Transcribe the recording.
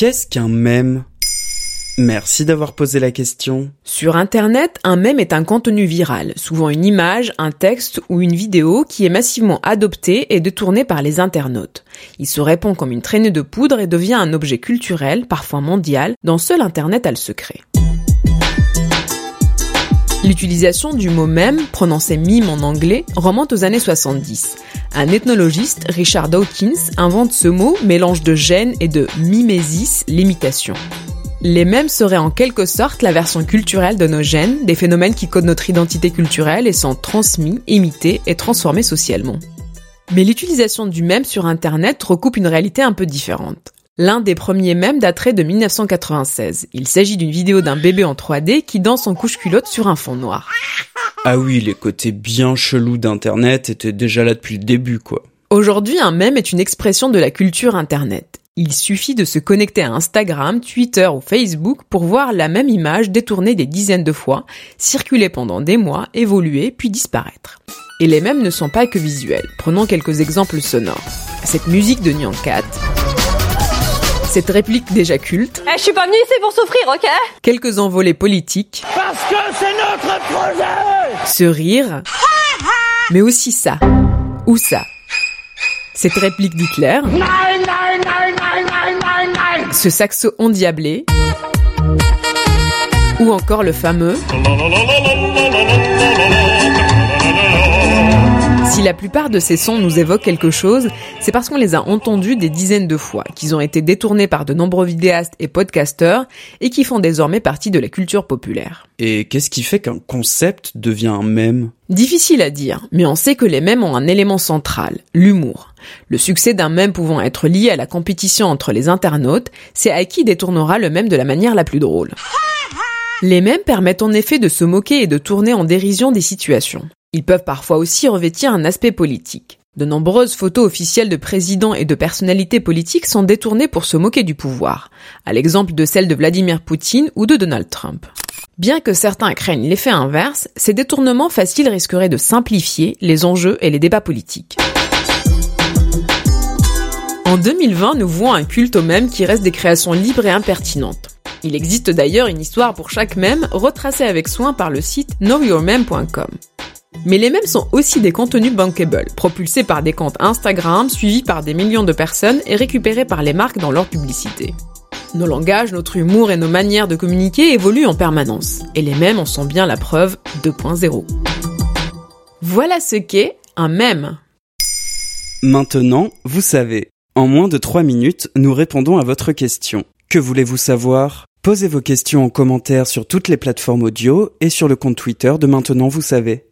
Qu'est-ce qu'un mème? Merci d'avoir posé la question. Sur Internet, un mème est un contenu viral, souvent une image, un texte ou une vidéo qui est massivement adopté et détourné par les internautes. Il se répand comme une traînée de poudre et devient un objet culturel, parfois mondial, dont seul Internet a le secret. L'utilisation du mot mème, prononcé mime en anglais, remonte aux années 70. Un ethnologiste, Richard Dawkins, invente ce mot, mélange de gêne et de mimésis, l'imitation. Les mèmes seraient en quelque sorte la version culturelle de nos gènes, des phénomènes qui codent notre identité culturelle et sont transmis, imités et transformés socialement. Mais l'utilisation du mème sur Internet recoupe une réalité un peu différente. L'un des premiers mèmes daterait de 1996. Il s'agit d'une vidéo d'un bébé en 3D qui danse en couche-culotte sur un fond noir. Ah oui, les côtés bien chelous d'Internet étaient déjà là depuis le début, quoi. Aujourd'hui, un mème est une expression de la culture Internet. Il suffit de se connecter à Instagram, Twitter ou Facebook pour voir la même image détournée des dizaines de fois, circuler pendant des mois, évoluer, puis disparaître. Et les mèmes ne sont pas que visuels. Prenons quelques exemples sonores. Cette musique de Nyan Cat, cette réplique déjà culte. Eh, je suis pas venue ici pour souffrir, ok Quelques envolées politiques. Parce que c'est notre projet Ce rire. mais aussi ça. Ou ça. Cette réplique d'Hitler. Ce saxo endiablé. Ou encore le fameux. Si la plupart de ces sons nous évoquent quelque chose, c'est parce qu'on les a entendus des dizaines de fois, qu'ils ont été détournés par de nombreux vidéastes et podcasteurs, et qui font désormais partie de la culture populaire. Et qu'est-ce qui fait qu'un concept devient un mème? Difficile à dire, mais on sait que les mèmes ont un élément central, l'humour. Le succès d'un mème pouvant être lié à la compétition entre les internautes, c'est à qui détournera le mème de la manière la plus drôle. Les mèmes permettent en effet de se moquer et de tourner en dérision des situations. Ils peuvent parfois aussi revêtir un aspect politique. De nombreuses photos officielles de présidents et de personnalités politiques sont détournées pour se moquer du pouvoir, à l'exemple de celles de Vladimir Poutine ou de Donald Trump. Bien que certains craignent l'effet inverse, ces détournements faciles risqueraient de simplifier les enjeux et les débats politiques. En 2020, nous voyons un culte au mème qui reste des créations libres et impertinentes. Il existe d'ailleurs une histoire pour chaque mème retracée avec soin par le site knowyourmeme.com. Mais les mèmes sont aussi des contenus bankable, propulsés par des comptes Instagram, suivis par des millions de personnes et récupérés par les marques dans leur publicité. Nos langages, notre humour et nos manières de communiquer évoluent en permanence, et les mèmes en sont bien la preuve 2.0. Voilà ce qu'est un mème. Maintenant, vous savez. En moins de 3 minutes, nous répondons à votre question. Que voulez-vous savoir? Posez vos questions en commentaire sur toutes les plateformes audio et sur le compte Twitter de Maintenant, vous savez.